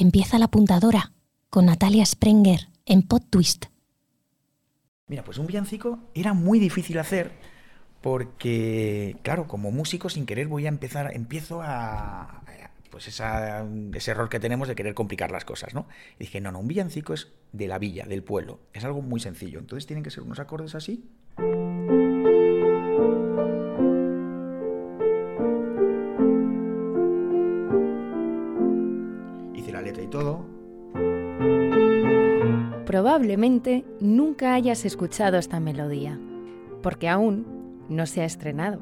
empieza la puntadora con Natalia Sprenger en Pod Twist. Mira, pues un villancico era muy difícil hacer porque, claro, como músico sin querer voy a empezar, empiezo a, pues ese error que tenemos de querer complicar las cosas, ¿no? Y dije, no, no, un villancico es de la villa, del pueblo, es algo muy sencillo, entonces tienen que ser unos acordes así. Probablemente nunca hayas escuchado esta melodía, porque aún no se ha estrenado.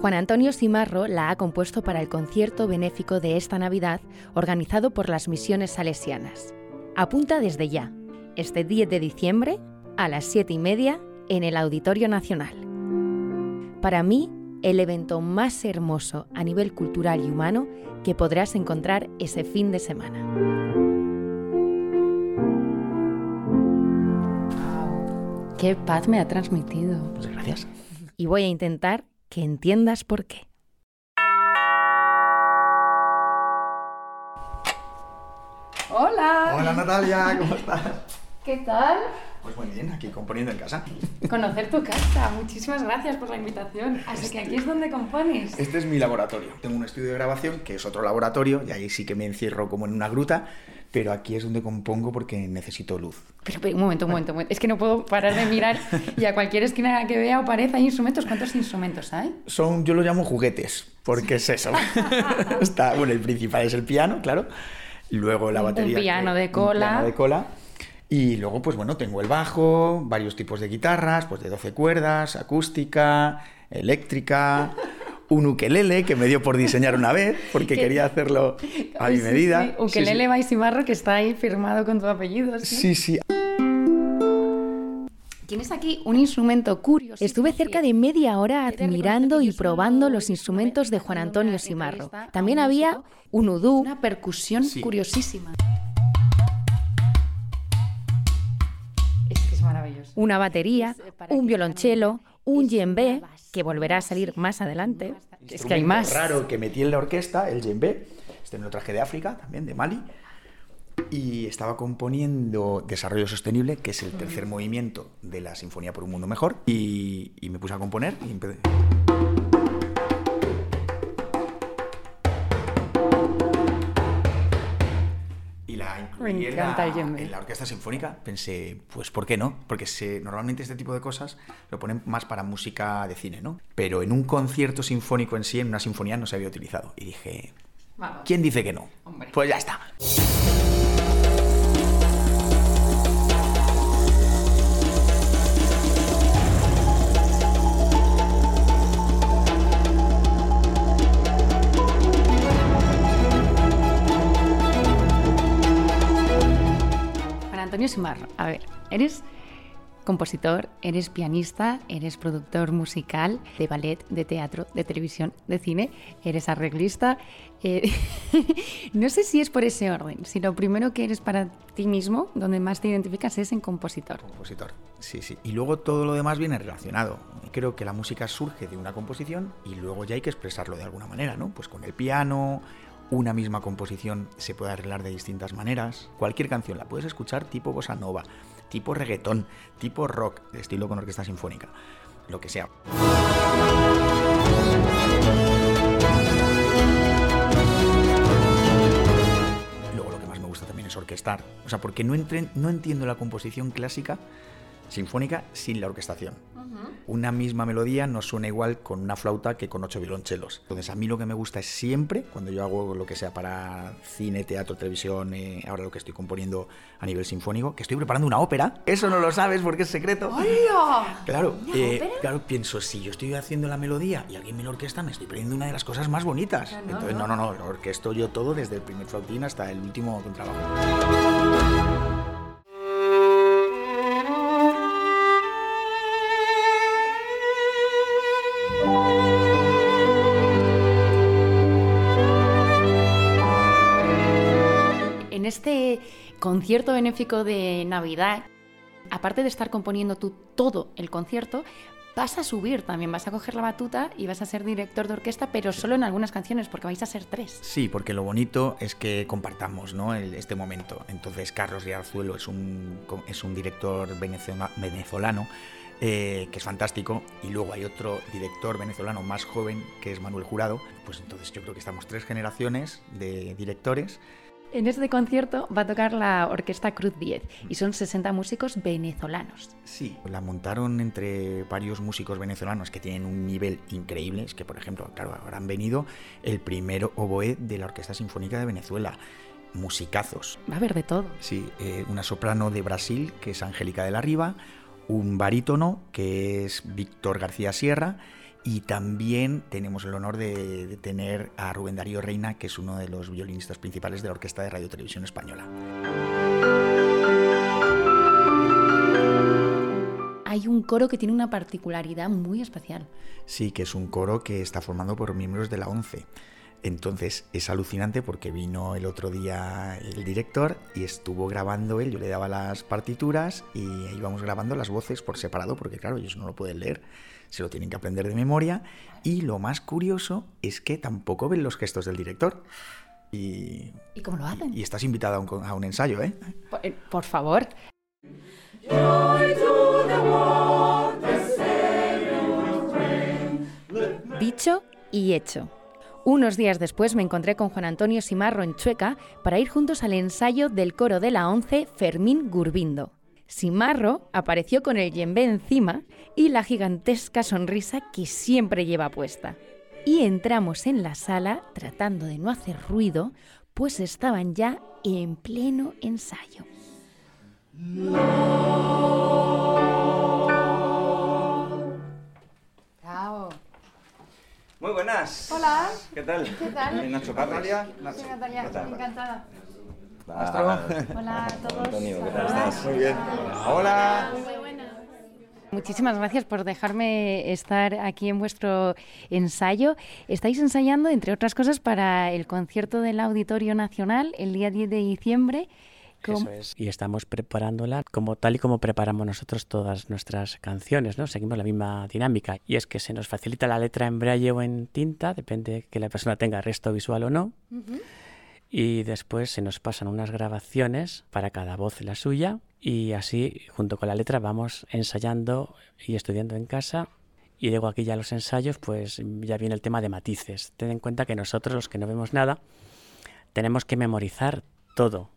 Juan Antonio Simarro la ha compuesto para el concierto benéfico de esta Navidad organizado por las misiones salesianas. Apunta desde ya, este 10 de diciembre, a las 7 y media, en el Auditorio Nacional. Para mí, el evento más hermoso a nivel cultural y humano que podrás encontrar ese fin de semana. Qué paz me ha transmitido. Muchas gracias. Y voy a intentar que entiendas por qué. Hola. Hola Natalia, ¿cómo estás? ¿Qué tal? Pues muy bien, aquí componiendo en casa. Conocer tu casa. Muchísimas gracias por la invitación. Así que aquí es donde compones. Este es mi laboratorio. Tengo un estudio de grabación que es otro laboratorio y ahí sí que me encierro como en una gruta, pero aquí es donde compongo porque necesito luz. Pero, pero, un momento, un momento, un momento. Es que no puedo parar de mirar y a cualquier esquina que vea o pared hay instrumentos. ¿Cuántos instrumentos hay? Son, yo lo llamo juguetes, porque es eso. Está, bueno, el principal es el piano, claro. Luego la batería. Un piano de un cola. piano de cola. Y luego, pues bueno, tengo el bajo, varios tipos de guitarras, pues de 12 cuerdas, acústica, eléctrica, un ukelele que me dio por diseñar una vez, porque Que- quería hacerlo a mi Sí, medida. Sí, Ukelele Baisimarro, que está ahí firmado con tu apellido. ¿sí? Sí, sí. Tienes aquí un instrumento curioso. Estuve cerca de media hora admirando y probando los instrumentos de Juan Antonio Simarro. También había un udú, una percusión Sí. curiosísima. Una batería, un violonchelo, un djembe, que volverá a salir más adelante. Es que hay más. raro que metí en la orquesta, el djembe. Este me lo traje de África, también de Mali. Y estaba componiendo Desarrollo Sostenible, que es el tercer movimiento de la Sinfonía por un Mundo Mejor. Y, y me puse a componer y empecé. Me en encanta el la, en la orquesta sinfónica. Pensé, pues ¿por qué no? Porque se, normalmente este tipo de cosas lo ponen más para música de cine, ¿no? Pero en un concierto sinfónico en sí, en una sinfonía, no se había utilizado. Y dije, Vamos. ¿quién dice que no? Hombre. Pues ya está. Simarro, a ver, eres compositor, eres pianista, eres productor musical de ballet, de teatro, de televisión, de cine, eres arreglista. eh, no sé si es por ese orden, si lo primero que eres para ti mismo, donde más te identificas, es en compositor. Compositor. Sí, sí. Y luego todo lo demás viene relacionado. Creo que la música surge de una composición y luego ya hay que expresarlo de alguna manera, ¿no? Pues con el piano, una misma composición se puede arreglar de distintas maneras. Cualquier canción la puedes escuchar tipo bossa nova, tipo reggaetón, tipo rock, estilo con orquesta sinfónica, lo que sea. Luego lo que más me gusta también es orquestar. O sea, porque no, no entiendo la composición clásica sinfónica sin la orquestación. Una misma melodía no suena igual con una flauta que con ocho violonchelos. Entonces a mí lo que me gusta es siempre, cuando yo hago lo que sea para cine, teatro, televisión, eh, ahora lo que estoy componiendo a nivel sinfónico, que estoy preparando una ópera. Eso no lo sabes porque es secreto. Claro, eh, claro, pienso, si yo estoy haciendo la melodía y alguien me lo orquesta, me estoy perdiendo una de las cosas más bonitas. Entonces, no, no, no, lo orquesto yo todo desde el primer flautín hasta el último contrabajo. Concierto benéfico de Navidad, aparte de estar componiendo tú todo el concierto, vas a subir también, vas a coger la batuta y vas a ser director de orquesta, pero solo en algunas canciones, porque vais a ser tres. Sí, porque lo bonito es que compartamos ¿no? este momento. Entonces, Carlos Riarzuelo es un, es un director venezolano eh, que es fantástico, y luego hay otro director venezolano más joven, que es Manuel Jurado. Pues entonces yo creo que estamos tres generaciones de directores en este concierto va a tocar la Orquesta Cruz 10 y son 60 músicos venezolanos. Sí, la montaron entre varios músicos venezolanos que tienen un nivel increíble. Es que, por ejemplo, claro, ahora han venido el primero oboe de la Orquesta Sinfónica de Venezuela. Musicazos. Va a haber de todo. Sí, eh, una soprano de Brasil, que es Angélica de la Riva, un barítono, que es Víctor García Sierra, y también tenemos el honor de, tener a Rubén Darío Reina, que es uno de los violinistas principales de la Orquesta de Radio Televisión Española. Hay un coro que tiene una particularidad muy especial. Sí, que es un coro que está formado por miembros de la ONCE. Entonces es alucinante porque vino el otro día el director y estuvo grabando él, yo le daba las partituras y íbamos grabando las voces por separado porque claro, ellos no lo pueden leer se lo tienen que aprender de memoria y lo más curioso es que tampoco ven los gestos del director. Y, cómo lo hacen? Y, estás invitada a un, ensayo, ¿eh? ¿eh? Por, favor. Dicho y hecho. Unos días después me encontré con Juan Antonio Simarro en Chueca para ir juntos al ensayo del coro de la once Fermín Gurbindo. Simarro apareció con el yembe encima y la gigantesca sonrisa que siempre lleva puesta. Y entramos en la sala tratando de no hacer ruido, pues estaban ya en pleno ensayo. Bravo. Muy buenas. Hola. ¿Qué tal? ¿Qué tal? Nacho Natalia. Nacho. Natalia, encantada. Hola a todos. Antonio, ¿qué tal estás? Muy bien. Hola. Muchísimas gracias por dejarme estar aquí en vuestro ensayo. Estáis ensayando, entre otras cosas, para el concierto del Auditorio Nacional el día 10 de diciembre. Eso es. Y estamos preparándola como tal y como preparamos nosotros todas nuestras canciones, ¿no? Seguimos la misma dinámica. Y es que se nos facilita la letra en braille o en tinta, depende que la persona tenga resto visual o no y después se nos pasan unas grabaciones para cada voz la suya y así junto con la letra vamos ensayando y estudiando en casa y luego aquí ya los ensayos pues ya viene el tema de matices. Ten en cuenta que nosotros los que no vemos nada tenemos que memorizar todo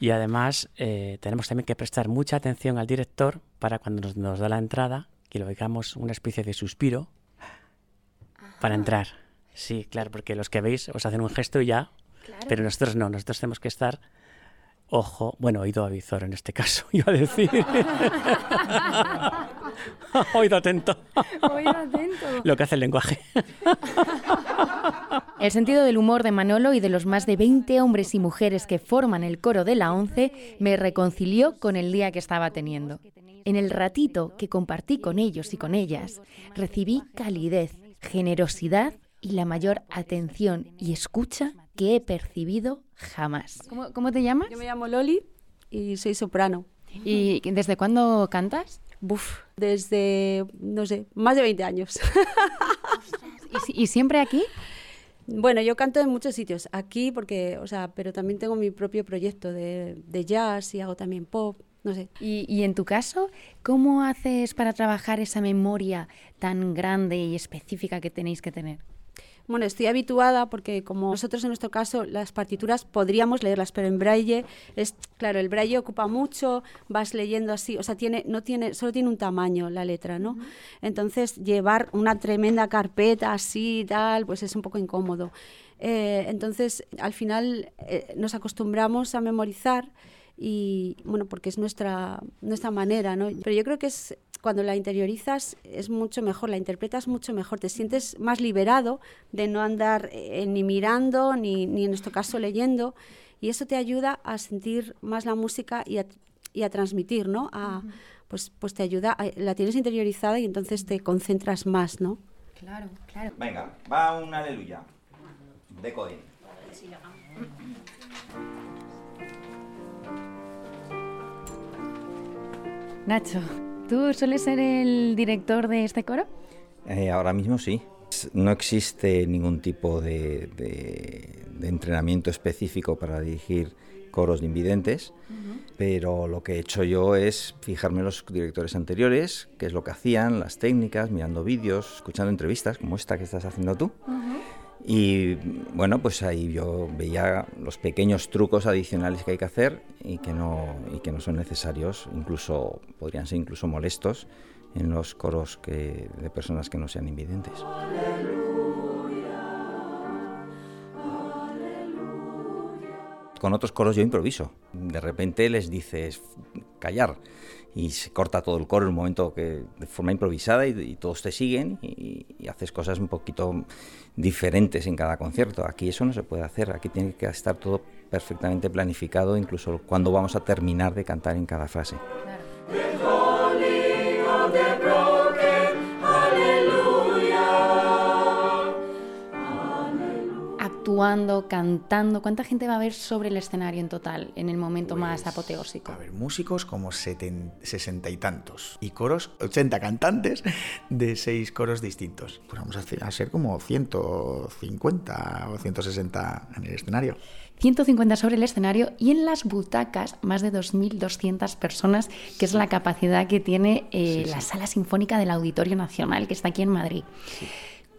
y además eh, tenemos también que prestar mucha atención al director para cuando nos, nos da la entrada que lo oigamos una especie de suspiro para entrar. Sí, claro, porque los que veis os hacen un gesto y ya pero nosotros no, nosotros tenemos que estar ojo, bueno, oído avizor en este caso, iba a decir. oído atento. oído atento. Lo que hace el lenguaje. El sentido del humor de Manolo y de los más de 20 hombres y mujeres que forman el coro de la ONCE me reconcilió con el día que estaba teniendo. En el ratito que compartí con ellos y con ellas, recibí calidez, generosidad y la mayor atención y escucha que he percibido jamás. ¿Cómo, te llamas? Yo me llamo Loli y soy soprano. ¿Y desde cuándo cantas? Buf, desde, no sé, más de 20 años. ¿Y, siempre aquí? Bueno, yo canto en muchos sitios. Aquí porque, o sea, pero también tengo mi propio proyecto de, jazz y hago también pop. No sé. ¿Y, y, en tu caso, cómo haces para trabajar esa memoria tan grande y específica que tenéis que tener? Bueno, estoy habituada porque como nosotros en nuestro caso las partituras podríamos leerlas, pero en braille es claro, el braille ocupa mucho, vas leyendo así, o sea, tiene no tiene solo tiene un tamaño la letra, ¿no? Entonces, llevar una tremenda carpeta así y tal, pues es un poco incómodo. Eh, entonces, al final eh, nos acostumbramos a memorizar y bueno, porque es nuestra nuestra manera, ¿no? Pero yo creo que es cuando la interiorizas es mucho mejor, la interpretas mucho mejor, te sientes más liberado de no andar eh, ni mirando ni, ni, en este caso leyendo y eso te ayuda a sentir más la música y a, y a transmitir, ¿no? A, pues, pues te ayuda, la tienes interiorizada y entonces te concentras más, ¿no? Claro, claro. Venga, va un aleluya de Codín. Nacho, ¿Tú sueles ser el director de este coro? Eh, ahora mismo sí. No existe ningún tipo de, de- de entrenamiento específico para dirigir coros de invidentes, pero lo que he hecho yo es fijarme en los directores anteriores, qué es lo que hacían, las técnicas, mirando vídeos, escuchando entrevistas como esta que estás haciendo tú. Y bueno, pues ahí yo veía los pequeños trucos adicionales que hay que hacer y que no, y que no son necesarios, incluso podrían ser incluso molestos en los coros que, de personas que no sean invidentes. Con otros coros yo improviso. De repente les dices callar y se corta todo el coro en un momento que de forma improvisada y, todos te siguen y haces cosas un poquito diferentes en cada concierto. Aquí eso no se puede hacer, aquí tiene que estar todo perfectamente planificado, incluso cuando vamos a terminar de cantar en cada frase. Actuando, cantando. ¿Cuánta gente va a ver sobre el escenario en total en el momento más apoteósico? A ver, músicos como seten- sesenta y tantos. Y coros, 80 cantantes de seis coros distintos. Pues vamos a, hacer- a ser como 150 o 160 en el escenario. 150 sobre el escenario y en las butacas más de 2.200 personas, que es la capacidad que tiene eh, la Sala Sinfónica del Auditorio Nacional, que está aquí en Madrid.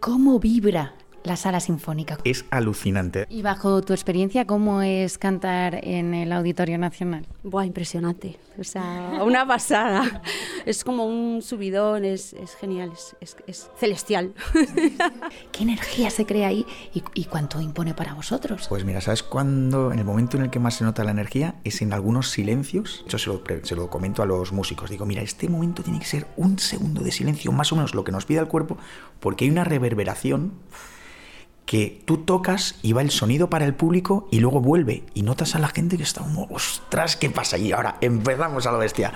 ¿Cómo vibra la Sala Sinfónica? Es alucinante. Y bajo tu experiencia, ¿cómo es cantar en el Auditorio Nacional? Buah, impresionante. O sea, una pasada. Es como un subidón, es, es genial, es, es- es celestial. ¿Qué energía se crea ahí y, y cuánto impone para vosotros? Pues mira, ¿sabes cuándo? En el momento en el que más se nota la energía es en algunos silencios. Yo se lo, se lo comento a los músicos. Digo, mira, este momento tiene que ser un segundo de silencio, más o menos lo que nos pide el cuerpo, porque hay una reverberación que tú tocas y va el sonido para el público y luego vuelve y notas a la gente que está como, ostras, ¿qué pasa? Y ahora empezamos a la bestia.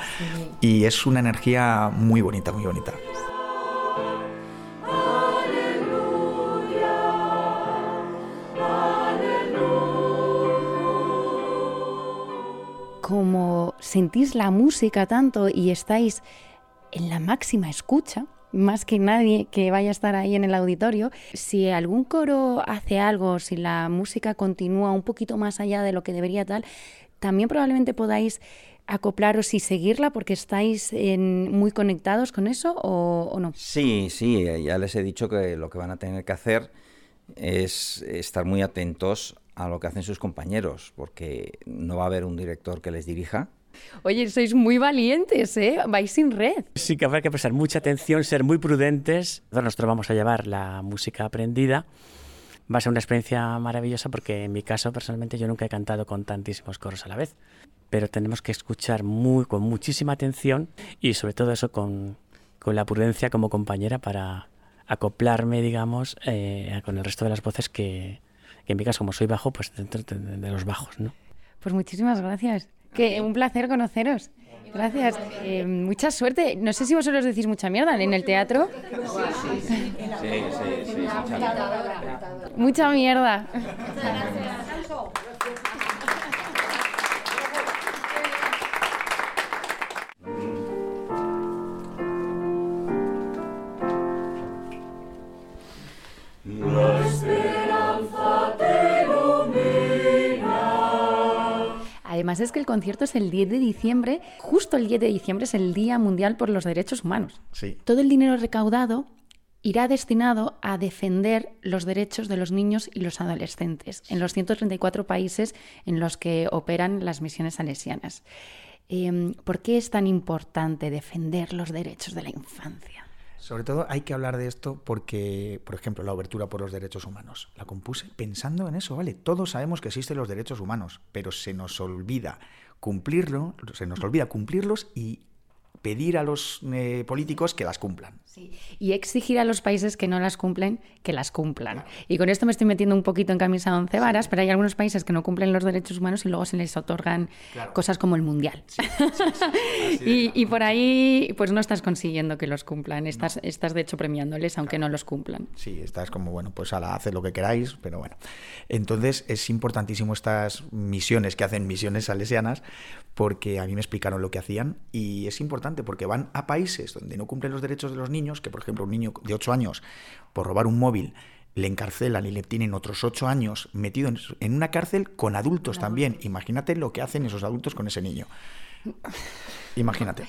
Y es una energía muy bonita, muy bonita. como sentís la música tanto y estáis en la máxima escucha, más que nadie que vaya a estar ahí en el auditorio, si algún coro hace algo, si la música continúa un poquito más allá de lo que debería tal, también probablemente podáis acoplaros y seguirla porque estáis en- muy conectados con eso o, o no. Sí, sí, eh, ya les he dicho que lo que van a tener que hacer es estar muy atentos a lo que hacen sus compañeros, porque no va a haber un director que les dirija. Oye, sois muy valientes, ¿eh? Vais sin red. Sí que habrá que prestar mucha atención, ser muy prudentes. Nosotros vamos a llevar la música aprendida. Va a ser una experiencia maravillosa porque en mi caso personalmente yo nunca he cantado con tantísimos coros a la vez. Pero tenemos que escuchar muy, con muchísima atención y sobre todo eso con, con la prudencia como compañera para acoplarme, digamos, eh, con el resto de las voces que, que en mi caso como soy bajo, pues dentro de, de los bajos, ¿no? Pues muchísimas gracias. Que un placer conoceros. Gracias. Eh, mucha suerte. No sé si vosotros decís mucha mierda en el teatro. Sí, sí, sí. Mucha mierda. Además es que el concierto es el 10 de diciembre, justo el 10 de diciembre es el Día Mundial por los Derechos Humanos. Sí. Todo el dinero recaudado irá destinado a defender los derechos de los niños y los adolescentes en los 134 países en los que operan las misiones salesianas. Em, ¿Por qué es tan importante defender los derechos de la infancia? Sobre todo hay que hablar de esto porque, por ejemplo, la obertura por los derechos humanos. La compuse pensando en eso, ¿vale? Todos sabemos que existen los derechos humanos, pero se nos olvida cumplirlo, se nos olvida cumplirlos y pedir a los eh, políticos que las cumplan. Y exigir a los países que no las cumplen, que las cumplan. Y con esto me estoy metiendo un poquito en camisa de once varas, pero hay algunos países que no cumplen los derechos humanos y luego se les otorgan cosas como el mundial. y, y por ahí, pues no estás consiguiendo que los cumplan, estás, estás de hecho premiándoles aunque no los cumplan. Sí, estás como, bueno, pues ala, haced lo que queráis, pero bueno. Entonces es importantísimo estas misiones que hacen misiones salesianas porque a mí me explicaron lo que hacían y es importante porque van a países donde no cumplen los derechos de los niños, que por ejemplo un niño de 8 años por robar un móvil le encarcelan y le tienen otros 8 años metido en- una cárcel con adultos también. Imagínate lo que hacen esos adultos con ese niño. Imagínate.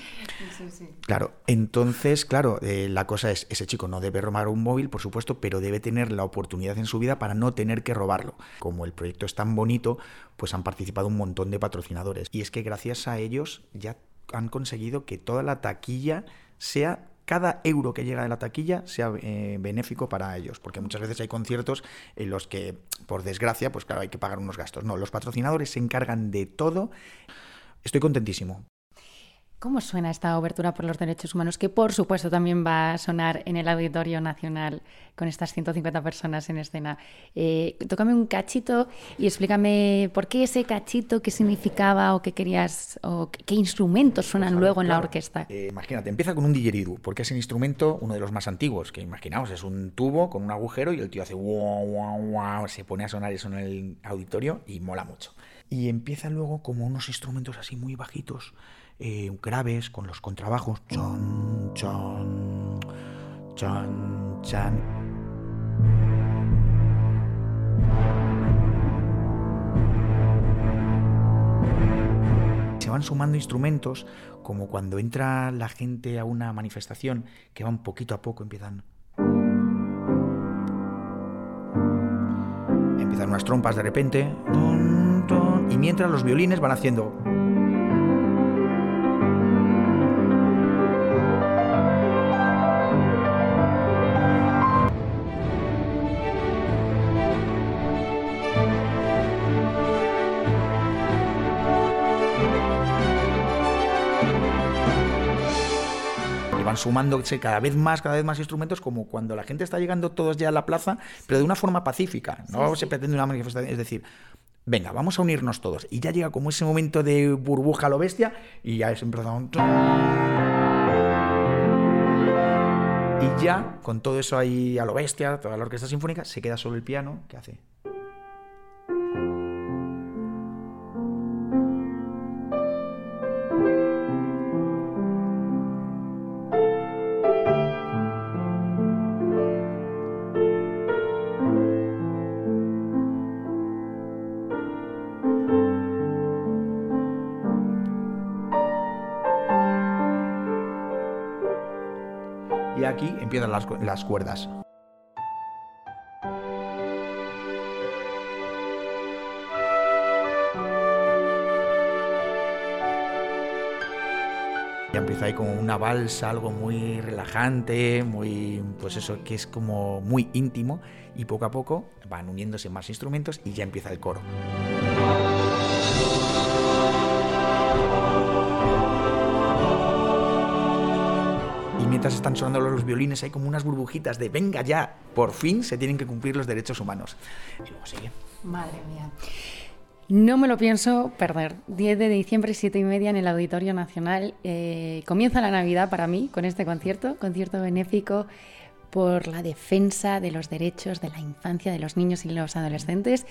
Claro, entonces, claro, eh, la cosa es, ese chico no debe robar un móvil, por supuesto, pero debe tener la oportunidad en su vida para no tener que robarlo. Como el proyecto es tan bonito, pues han participado un montón de patrocinadores. Y es que gracias a ellos ya han conseguido que toda la taquilla sea cada euro que llega de la taquilla sea eh, benéfico para ellos, porque muchas veces hay conciertos en los que, por desgracia, pues claro, hay que pagar unos gastos. No, los patrocinadores se encargan de todo. Estoy contentísimo. ¿Cómo suena esta obertura por los derechos humanos? Que por supuesto también va a sonar en el Auditorio Nacional con estas 150 personas en escena. Eh, tócame un cachito y explícame por qué ese cachito, qué significaba o qué querías, o qué, instrumentos suenan Pues, a ver, luego en la claro, orquesta. eh, imagínate, empieza con un didgeridoo, porque es el instrumento, uno de los más antiguos, que imaginaos, es un tubo con un agujero y el tío hace wow, wow, wow, se pone a sonar eso en el auditorio y mola mucho. Y empieza luego como unos instrumentos así muy bajitos, eh, graves, con los contrabajos. Chan, chan, chan, chan. Se van sumando instrumentos, como cuando entra la gente a una manifestación, que van poquito a poco, empiezan. Empiezan unas trompas de repente, y mientras los violines van haciendo. Sumándose cada vez más, cada vez más instrumentos, como cuando la gente está llegando todos ya a la plaza, pero de una forma pacífica. No se pretende una manifestación, es decir, venga, vamos a unirnos todos. Y ya llega como ese momento de burbuja a lo bestia, y ya es empezado. Y ya, con todo eso ahí a lo bestia, toda la orquesta sinfónica, se queda solo el piano, que hace. Las, las cuerdas. Ya empieza ahí como una balsa, algo muy relajante, muy, pues eso, que es como muy íntimo y poco a poco van uniéndose más instrumentos y ya empieza el coro. Están sonando los violines hay como unas burbujitas de venga ya, por fin se tienen que cumplir los derechos humanos. Y luego sigue. Madre mía. No me lo pienso perder. 10 de diciembre, 7 y media en el Auditorio Nacional. Eh, comienza la Navidad para mí con este concierto, concierto benéfico por la defensa de los derechos de la infancia de los niños y los adolescentes,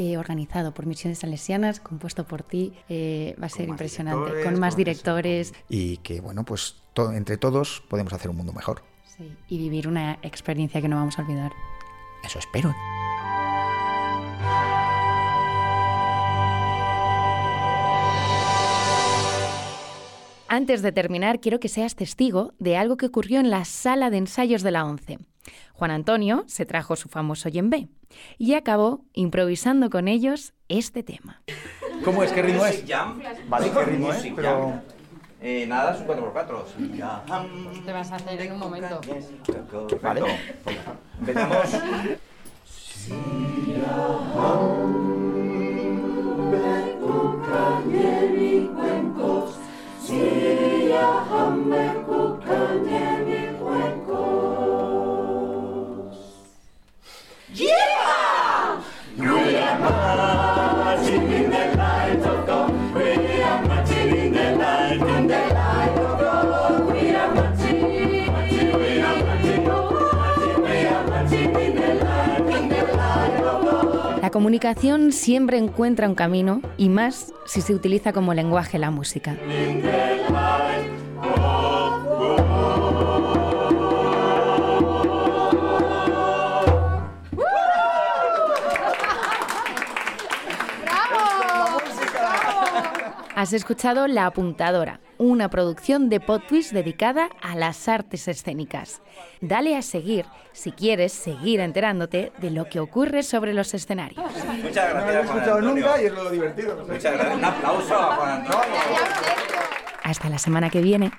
eh, organizado por Misiones Salesianas, compuesto por ti. Eh, va a ser impresionante, con más con- directores Y que bueno, pues to- entre todos podemos hacer un mundo mejor. sí, y vivir una experiencia que no vamos a olvidar. Eso espero. Antes de terminar, quiero que seas testigo de algo que ocurrió en la sala de ensayos de la ONCE. Juan Antonio se trajo su famoso yembe y acabó improvisando con ellos este tema. ¿Cómo es? ¿Qué ritmo Jam. Vale, ¿qué ritmo es? Pero-. Eh, nada, es un 4x4. Te vas a hacer en un momento. Vale. Empezamos. comunicación siempre encuentra un camino y más si se utiliza como lenguaje la música. Has escuchado La Apuntadora, una producción de Podtwist dedicada a las artes escénicas. Dale a seguir si quieres seguir enterándote de lo que ocurre sobre los escenarios. Muchas gracias. No lo he escuchado nunca y es lo divertido. Muchas gracias. Un aplauso a Juan Antonio. Hasta la semana que viene.